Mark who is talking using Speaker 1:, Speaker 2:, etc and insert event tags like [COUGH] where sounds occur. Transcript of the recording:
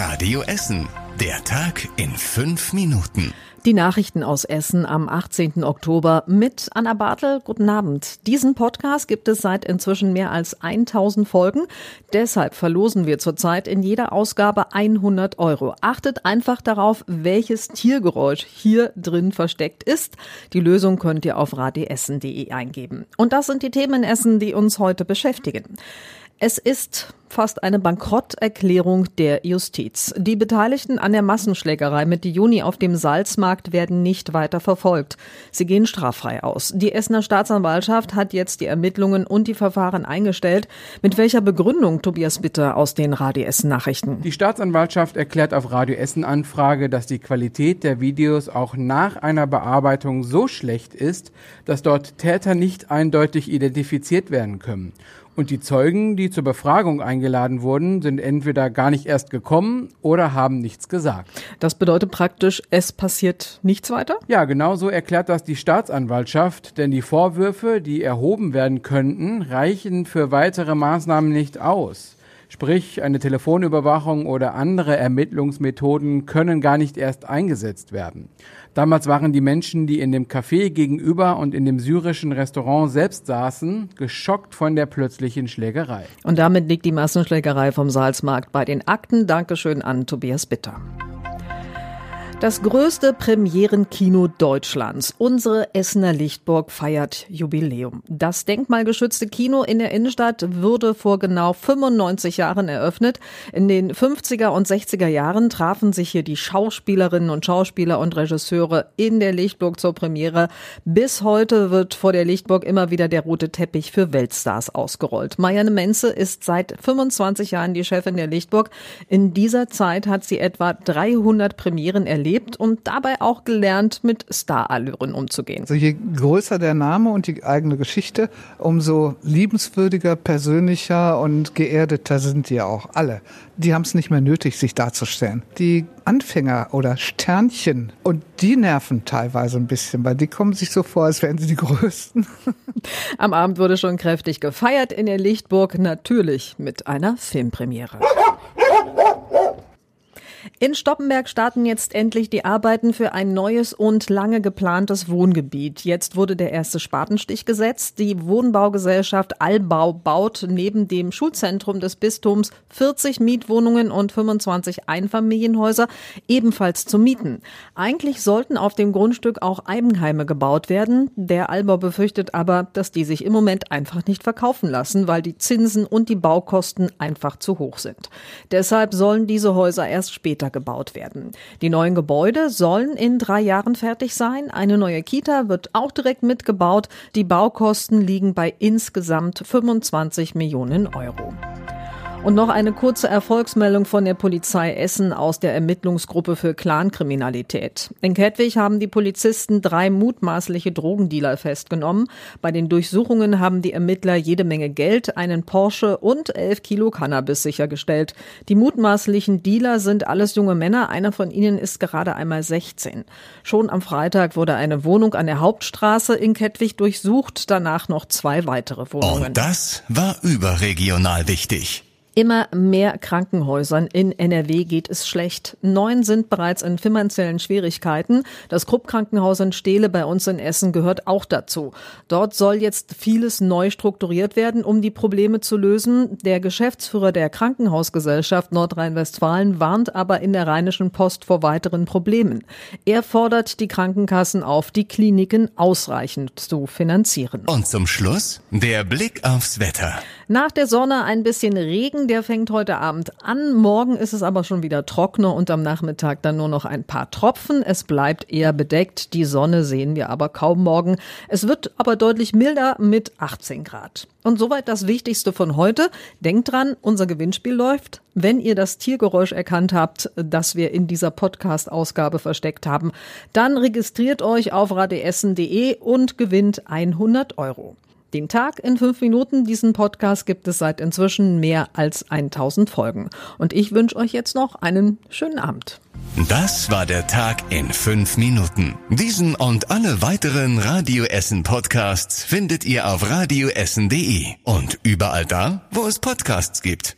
Speaker 1: Radio Essen. Der Tag in fünf Minuten.
Speaker 2: Die Nachrichten aus Essen am 18. Oktober mit Anna Bartel. Guten Abend. Diesen Podcast gibt es seit inzwischen mehr als 1000 Folgen. Deshalb verlosen wir zurzeit in jeder Ausgabe 100 Euro. Achtet einfach darauf, welches Tiergeräusch hier drin versteckt ist. Die Lösung könnt ihr auf radiessen.de eingeben. Und das sind die Themen Essen, die uns heute beschäftigen. Es ist fast eine Bankrotterklärung der Justiz. Die Beteiligten an der Massenschlägerei mit Juni auf dem Salzmarkt werden nicht weiter verfolgt. Sie gehen straffrei aus. Die Essener Staatsanwaltschaft hat jetzt die Ermittlungen und die Verfahren eingestellt. Mit welcher Begründung, Tobias Bitter aus den Radio Essen Nachrichten?
Speaker 3: Die Staatsanwaltschaft erklärt auf Radio Essen Anfrage, dass die Qualität der Videos auch nach einer Bearbeitung so schlecht ist, dass dort Täter nicht eindeutig identifiziert werden können. Und die Zeugen, die zur Befragung eingeladen wurden, sind entweder gar nicht erst gekommen oder haben nichts gesagt.
Speaker 2: Das bedeutet praktisch, es passiert nichts weiter?
Speaker 3: Ja, genau so erklärt das die Staatsanwaltschaft, denn die Vorwürfe, die erhoben werden könnten, reichen für weitere Maßnahmen nicht aus. Sprich, eine Telefonüberwachung oder andere Ermittlungsmethoden können gar nicht erst eingesetzt werden. Damals waren die Menschen, die in dem Café gegenüber und in dem syrischen Restaurant selbst saßen, geschockt von der plötzlichen Schlägerei.
Speaker 2: Und damit liegt die Massenschlägerei vom Salzmarkt bei den Akten. Dankeschön an Tobias Bitter. Das größte Premierenkino Deutschlands, unsere Essener Lichtburg, feiert Jubiläum. Das denkmalgeschützte Kino in der Innenstadt wurde vor genau 95 Jahren eröffnet. In den 50er und 60er Jahren trafen sich hier die Schauspielerinnen und Schauspieler und Regisseure in der Lichtburg zur Premiere. Bis heute wird vor der Lichtburg immer wieder der rote Teppich für Weltstars ausgerollt. Marianne Menze ist seit 25 Jahren die Chefin der Lichtburg. In dieser Zeit hat sie etwa 300 Premieren erlebt erlebt und dabei auch gelernt, mit Starallüren umzugehen.
Speaker 4: Also je größer der Name und die eigene Geschichte, umso liebenswürdiger, persönlicher und geerdeter sind die auch alle. Die haben es nicht mehr nötig, sich darzustellen. Die Anfänger oder Sternchen und die nerven teilweise ein bisschen, weil die kommen sich so vor, als wären sie die Größten. [LAUGHS]
Speaker 2: Am Abend wurde schon kräftig gefeiert in der Lichtburg, natürlich mit einer Filmpremiere. In Stoppenberg starten jetzt endlich die Arbeiten für ein neues und lange geplantes Wohngebiet. Jetzt wurde der erste Spatenstich gesetzt. Die Wohnbaugesellschaft Allbau baut neben dem Schulzentrum des Bistums 40 Mietwohnungen und 25 Einfamilienhäuser ebenfalls zu mieten. Eigentlich sollten auf dem Grundstück auch Eigenheime gebaut werden. Der Allbau befürchtet aber, dass die sich im Moment einfach nicht verkaufen lassen, weil die Zinsen und die Baukosten einfach zu hoch sind. Deshalb sollen diese Häuser erst später gebaut werden. Die neuen Gebäude sollen in drei Jahren fertig sein. Eine neue Kita wird auch direkt mitgebaut. Die Baukosten liegen bei insgesamt 25 Millionen Euro. Und noch eine kurze Erfolgsmeldung von der Polizei Essen aus der Ermittlungsgruppe für Clankriminalität. In Kettwig haben die Polizisten drei mutmaßliche Drogendealer festgenommen. Bei den Durchsuchungen haben die Ermittler jede Menge Geld, einen Porsche und elf Kilo Cannabis sichergestellt. Die mutmaßlichen Dealer sind alles junge Männer. Einer von ihnen ist gerade einmal 16. Schon am Freitag wurde eine Wohnung an der Hauptstraße in Kettwig durchsucht, danach noch zwei weitere Wohnungen.
Speaker 1: Und das war überregional wichtig.
Speaker 2: Immer mehr Krankenhäusern in NRW geht es schlecht. Neun sind bereits in finanziellen Schwierigkeiten. Das Krupp-Krankenhaus in Steele bei uns in Essen gehört auch dazu. Dort soll jetzt vieles neu strukturiert werden, um die Probleme zu lösen. Der Geschäftsführer der Krankenhausgesellschaft Nordrhein-Westfalen warnt aber in der Rheinischen Post vor weiteren Problemen. Er fordert die Krankenkassen auf, die Kliniken ausreichend zu finanzieren.
Speaker 1: Und zum Schluss der Blick aufs Wetter.
Speaker 2: Nach der Sonne ein bisschen Regen, der fängt heute Abend an. Morgen ist es aber schon wieder trockener und am Nachmittag dann nur noch ein paar Tropfen. Es bleibt eher bedeckt. Die Sonne sehen wir aber kaum morgen. Es wird aber deutlich milder mit 18 Grad. Und soweit das Wichtigste von heute. Denkt dran, unser Gewinnspiel läuft. Wenn ihr das Tiergeräusch erkannt habt, das wir in dieser Podcast-Ausgabe versteckt haben, dann registriert euch auf radeessen.de und gewinnt 100 Euro. Den Tag in fünf Minuten, diesen Podcast gibt es seit inzwischen mehr als 1000 Folgen. Und ich wünsche euch jetzt noch einen schönen Abend.
Speaker 1: Das war der Tag in fünf Minuten. Diesen und alle weiteren Radio Essen Podcasts findet ihr auf radioessen.de und überall da, wo es Podcasts gibt.